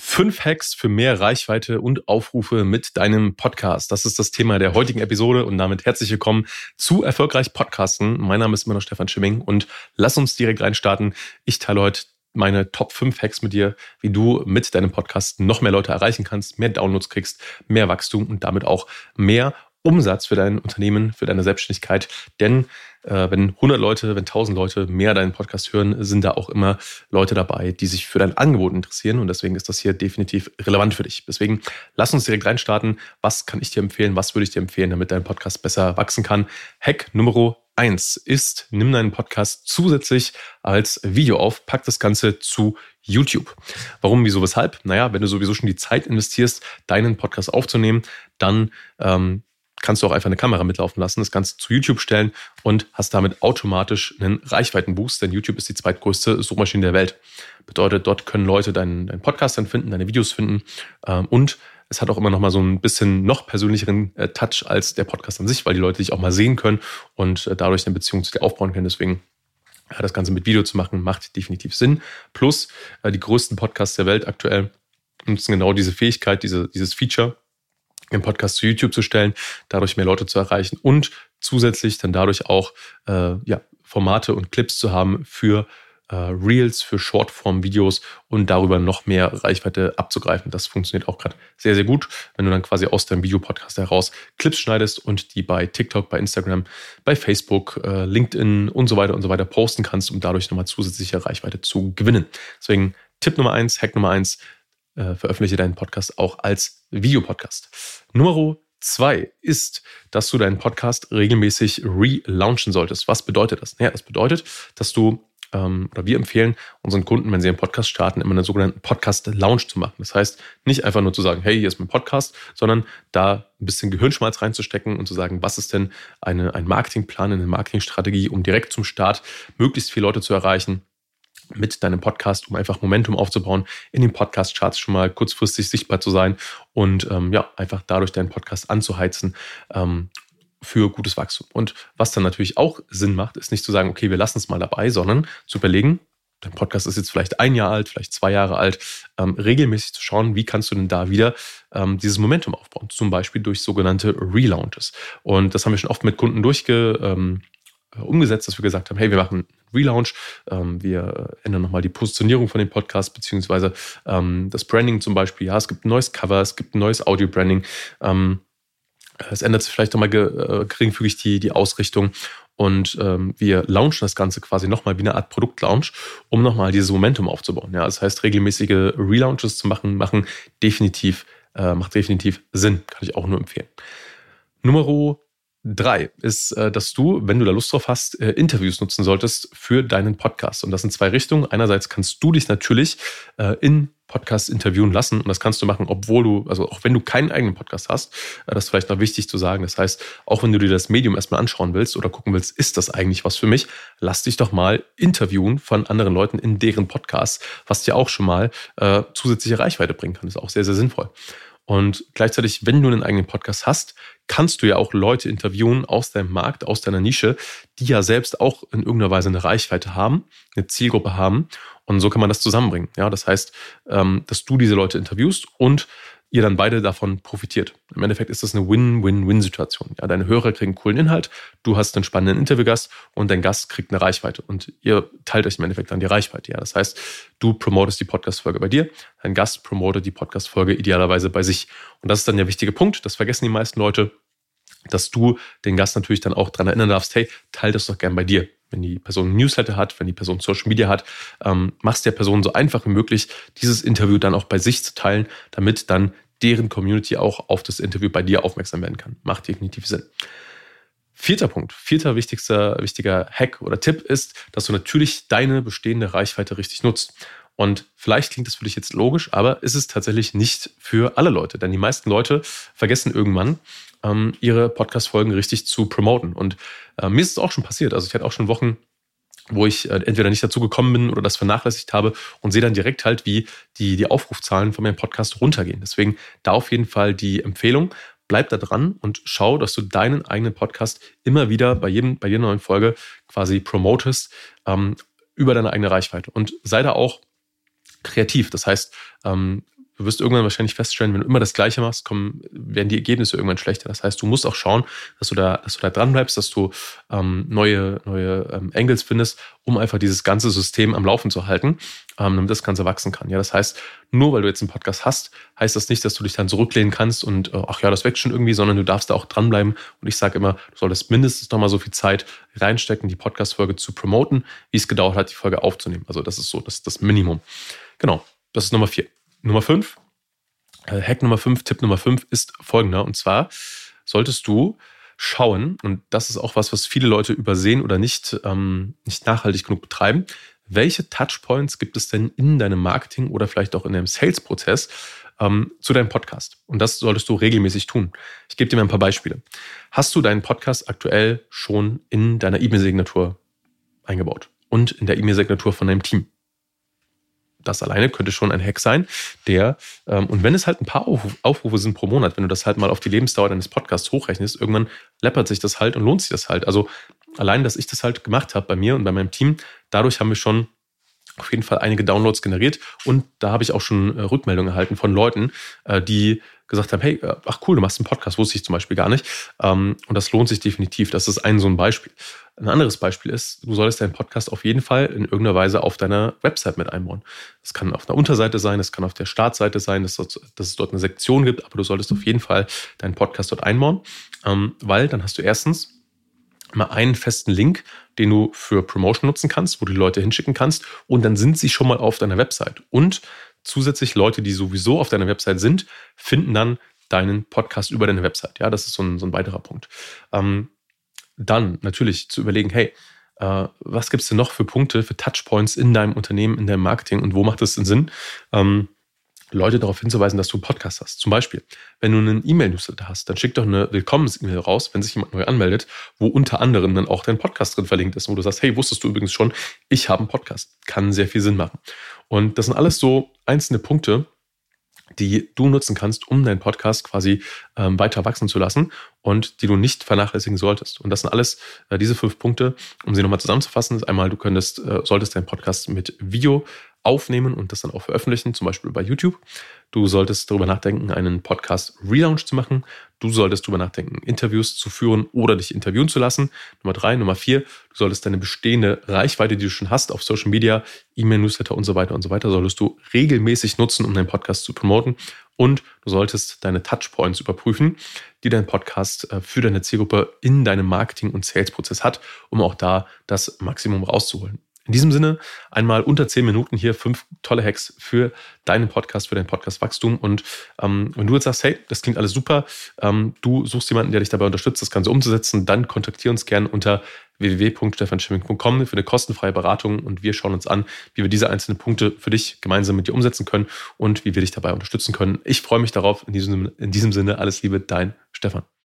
Fünf Hacks für mehr Reichweite und Aufrufe mit deinem Podcast. Das ist das Thema der heutigen Episode und damit herzlich willkommen zu Erfolgreich Podcasten. Mein Name ist immer noch Stefan Schimming und lass uns direkt reinstarten. Ich teile heute meine Top 5 Hacks mit dir, wie du mit deinem Podcast noch mehr Leute erreichen kannst, mehr Downloads kriegst, mehr Wachstum und damit auch mehr Umsatz für dein Unternehmen, für deine Selbstständigkeit. Denn äh, wenn 100 Leute, wenn 1000 Leute mehr deinen Podcast hören, sind da auch immer Leute dabei, die sich für dein Angebot interessieren. Und deswegen ist das hier definitiv relevant für dich. Deswegen lass uns direkt reinstarten. Was kann ich dir empfehlen? Was würde ich dir empfehlen, damit dein Podcast besser wachsen kann? Hack Nummer eins ist, nimm deinen Podcast zusätzlich als Video auf, pack das Ganze zu YouTube. Warum, wieso, weshalb? Naja, wenn du sowieso schon die Zeit investierst, deinen Podcast aufzunehmen, dann ähm, kannst du auch einfach eine Kamera mitlaufen lassen, das Ganze zu YouTube stellen und hast damit automatisch einen Reichweitenboost, denn YouTube ist die zweitgrößte Suchmaschine der Welt. Bedeutet, dort können Leute deinen, deinen Podcast dann finden, deine Videos finden ähm, und es hat auch immer noch mal so ein bisschen noch persönlicheren äh, Touch als der Podcast an sich, weil die Leute dich auch mal sehen können und äh, dadurch eine Beziehung zu dir aufbauen können. Deswegen ja, das Ganze mit Video zu machen, macht definitiv Sinn. Plus äh, die größten Podcasts der Welt aktuell nutzen genau diese Fähigkeit, diese, dieses Feature, den Podcast zu YouTube zu stellen, dadurch mehr Leute zu erreichen und zusätzlich dann dadurch auch äh, ja, Formate und Clips zu haben für äh, Reels, für Shortform-Videos und darüber noch mehr Reichweite abzugreifen. Das funktioniert auch gerade sehr, sehr gut, wenn du dann quasi aus deinem Videopodcast heraus Clips schneidest und die bei TikTok, bei Instagram, bei Facebook, äh, LinkedIn und so weiter und so weiter posten kannst, um dadurch nochmal zusätzliche Reichweite zu gewinnen. Deswegen Tipp Nummer eins, Hack Nummer eins, äh, veröffentliche deinen Podcast auch als Videopodcast. Nummer zwei ist, dass du deinen Podcast regelmäßig relaunchen solltest. Was bedeutet das? Naja, das bedeutet, dass du ähm, oder wir empfehlen unseren Kunden, wenn sie einen Podcast starten, immer einen sogenannten Podcast-Launch zu machen. Das heißt, nicht einfach nur zu sagen, hey, hier ist mein Podcast, sondern da ein bisschen Gehirnschmalz reinzustecken und zu sagen, was ist denn eine, ein Marketingplan, eine Marketingstrategie, um direkt zum Start möglichst viele Leute zu erreichen mit deinem Podcast, um einfach Momentum aufzubauen, in den Podcast-Charts schon mal kurzfristig sichtbar zu sein und ähm, ja, einfach dadurch deinen Podcast anzuheizen ähm, für gutes Wachstum. Und was dann natürlich auch Sinn macht, ist nicht zu sagen, okay, wir lassen es mal dabei, sondern zu überlegen, dein Podcast ist jetzt vielleicht ein Jahr alt, vielleicht zwei Jahre alt, ähm, regelmäßig zu schauen, wie kannst du denn da wieder ähm, dieses Momentum aufbauen, zum Beispiel durch sogenannte Relaunches. Und das haben wir schon oft mit Kunden durchge, ähm, umgesetzt, dass wir gesagt haben, hey, wir machen Relaunch, ähm, wir ändern nochmal die Positionierung von dem Podcast, beziehungsweise ähm, das Branding zum Beispiel. Ja, es gibt ein neues Cover, es gibt ein neues Audio-Branding. Ähm, es ändert sich vielleicht nochmal äh, geringfügig die, die Ausrichtung. Und ähm, wir launchen das Ganze quasi nochmal wie eine Art Produktlaunch, um nochmal dieses Momentum aufzubauen. Ja, das heißt, regelmäßige Relaunches zu machen, machen definitiv, äh, macht definitiv Sinn. Kann ich auch nur empfehlen. Nummer Drei ist, äh, dass du, wenn du da Lust drauf hast, äh, Interviews nutzen solltest für deinen Podcast. Und das in zwei Richtungen. Einerseits kannst du dich natürlich äh, in Podcasts interviewen lassen. Und das kannst du machen, obwohl du, also auch wenn du keinen eigenen Podcast hast. Das ist vielleicht noch wichtig zu sagen. Das heißt, auch wenn du dir das Medium erstmal anschauen willst oder gucken willst, ist das eigentlich was für mich? Lass dich doch mal interviewen von anderen Leuten in deren Podcasts, was dir auch schon mal äh, zusätzliche Reichweite bringen kann. Das ist auch sehr, sehr sinnvoll. Und gleichzeitig, wenn du einen eigenen Podcast hast, kannst du ja auch Leute interviewen aus deinem Markt, aus deiner Nische, die ja selbst auch in irgendeiner Weise eine Reichweite haben, eine Zielgruppe haben. Und so kann man das zusammenbringen. Ja, das heißt, ähm, dass du diese Leute interviewst und ihr dann beide davon profitiert. Im Endeffekt ist das eine Win-Win-Win-Situation. Ja, deine Hörer kriegen coolen Inhalt, du hast einen spannenden Interviewgast und dein Gast kriegt eine Reichweite und ihr teilt euch im Endeffekt dann die Reichweite. Ja, das heißt, du promotest die Podcast-Folge bei dir, dein Gast promotet die Podcast-Folge idealerweise bei sich. Und das ist dann der wichtige Punkt. Das vergessen die meisten Leute, dass du den Gast natürlich dann auch daran erinnern darfst, hey, teile das doch gern bei dir wenn die Person Newsletter hat, wenn die Person Social Media hat, ähm, machst der Person so einfach wie möglich, dieses Interview dann auch bei sich zu teilen, damit dann deren Community auch auf das Interview bei dir aufmerksam werden kann. Macht definitiv Sinn. Vierter Punkt, vierter wichtigster, wichtiger Hack oder Tipp ist, dass du natürlich deine bestehende Reichweite richtig nutzt. Und vielleicht klingt das für dich jetzt logisch, aber ist es tatsächlich nicht für alle Leute. Denn die meisten Leute vergessen irgendwann, ähm, ihre Podcast-Folgen richtig zu promoten. Und äh, mir ist es auch schon passiert. Also ich hatte auch schon Wochen, wo ich äh, entweder nicht dazu gekommen bin oder das vernachlässigt habe und sehe dann direkt halt, wie die, die Aufrufzahlen von meinem Podcast runtergehen. Deswegen da auf jeden Fall die Empfehlung. Bleib da dran und schau, dass du deinen eigenen Podcast immer wieder bei jedem, bei jeder neuen Folge quasi promotest ähm, über deine eigene Reichweite. Und sei da auch kreativ. Das heißt, ähm, du wirst irgendwann wahrscheinlich feststellen, wenn du immer das Gleiche machst, kommen, werden die Ergebnisse irgendwann schlechter. Das heißt, du musst auch schauen, dass du da, dass du da dran bleibst, dass du ähm, neue, neue ähm, Angles findest, um einfach dieses ganze System am Laufen zu halten, ähm, damit das Ganze wachsen kann. Ja, das heißt, nur weil du jetzt einen Podcast hast, heißt das nicht, dass du dich dann zurücklehnen kannst und äh, ach ja, das wächst schon irgendwie, sondern du darfst da auch dranbleiben. Und ich sage immer, du solltest mindestens noch mal so viel Zeit reinstecken, die Podcast-Folge zu promoten, wie es gedauert hat, die Folge aufzunehmen. Also das ist so, das ist das Minimum. Genau, das ist Nummer vier. Nummer fünf, äh, Hack Nummer fünf, Tipp Nummer fünf ist folgender. Und zwar solltest du schauen, und das ist auch was, was viele Leute übersehen oder nicht, ähm, nicht nachhaltig genug betreiben, welche Touchpoints gibt es denn in deinem Marketing oder vielleicht auch in deinem Sales-Prozess ähm, zu deinem Podcast? Und das solltest du regelmäßig tun. Ich gebe dir mal ein paar Beispiele. Hast du deinen Podcast aktuell schon in deiner E-Mail-Signatur eingebaut und in der E-Mail-Signatur von deinem Team? Das alleine könnte schon ein Hack sein, der, ähm, und wenn es halt ein paar Aufrufe sind pro Monat, wenn du das halt mal auf die Lebensdauer deines Podcasts hochrechnest, irgendwann läppert sich das halt und lohnt sich das halt. Also allein, dass ich das halt gemacht habe bei mir und bei meinem Team, dadurch haben wir schon auf jeden Fall einige Downloads generiert und da habe ich auch schon äh, Rückmeldungen erhalten von Leuten, äh, die gesagt haben, hey, äh, ach cool, du machst einen Podcast, wusste ich zum Beispiel gar nicht. Ähm, und das lohnt sich definitiv. Das ist ein so ein Beispiel. Ein anderes Beispiel ist, du solltest deinen Podcast auf jeden Fall in irgendeiner Weise auf deiner Website mit einbauen. Das kann auf einer Unterseite sein, das kann auf der Startseite sein, dass, dass es dort eine Sektion gibt, aber du solltest auf jeden Fall deinen Podcast dort einbauen, ähm, weil dann hast du erstens mal einen festen Link, den du für Promotion nutzen kannst, wo du die Leute hinschicken kannst und dann sind sie schon mal auf deiner Website. Und zusätzlich Leute, die sowieso auf deiner Website sind, finden dann deinen Podcast über deine Website. Ja, das ist so ein, so ein weiterer Punkt. Ähm, dann natürlich zu überlegen, hey, äh, was gibt es denn noch für Punkte, für Touchpoints in deinem Unternehmen, in deinem Marketing und wo macht es denn Sinn? Ähm, Leute darauf hinzuweisen, dass du einen Podcast hast. Zum Beispiel, wenn du einen E-Mail-Newsletter hast, dann schick doch eine Willkommens-E-Mail raus, wenn sich jemand neu anmeldet, wo unter anderem dann auch dein Podcast drin verlinkt ist, wo du sagst, hey, wusstest du übrigens schon, ich habe einen Podcast. Kann sehr viel Sinn machen. Und das sind alles so einzelne Punkte, die du nutzen kannst, um deinen Podcast quasi ähm, weiter wachsen zu lassen und die du nicht vernachlässigen solltest. Und das sind alles äh, diese fünf Punkte, um sie nochmal zusammenzufassen. Ist einmal, du könntest, äh, solltest deinen Podcast mit Video aufnehmen und das dann auch veröffentlichen, zum Beispiel bei YouTube. Du solltest darüber nachdenken, einen Podcast Relaunch zu machen. Du solltest darüber nachdenken, Interviews zu führen oder dich interviewen zu lassen. Nummer drei. Nummer vier, du solltest deine bestehende Reichweite, die du schon hast auf Social Media, E-Mail, Newsletter und so weiter und so weiter, solltest du regelmäßig nutzen, um deinen Podcast zu promoten. Und du solltest deine Touchpoints überprüfen, die dein Podcast äh, für deine Zielgruppe in deinem Marketing- und Sales-Prozess hat, um auch da das Maximum rauszuholen. In diesem Sinne, einmal unter zehn Minuten hier fünf tolle Hacks für deinen Podcast, für dein Podcast-Wachstum. Und ähm, wenn du jetzt sagst, hey, das klingt alles super, ähm, du suchst jemanden, der dich dabei unterstützt, das Ganze umzusetzen, dann kontaktiere uns gerne unter www.stefanschimming.com für eine kostenfreie Beratung und wir schauen uns an, wie wir diese einzelnen Punkte für dich gemeinsam mit dir umsetzen können und wie wir dich dabei unterstützen können. Ich freue mich darauf. In diesem, in diesem Sinne, alles Liebe, dein Stefan.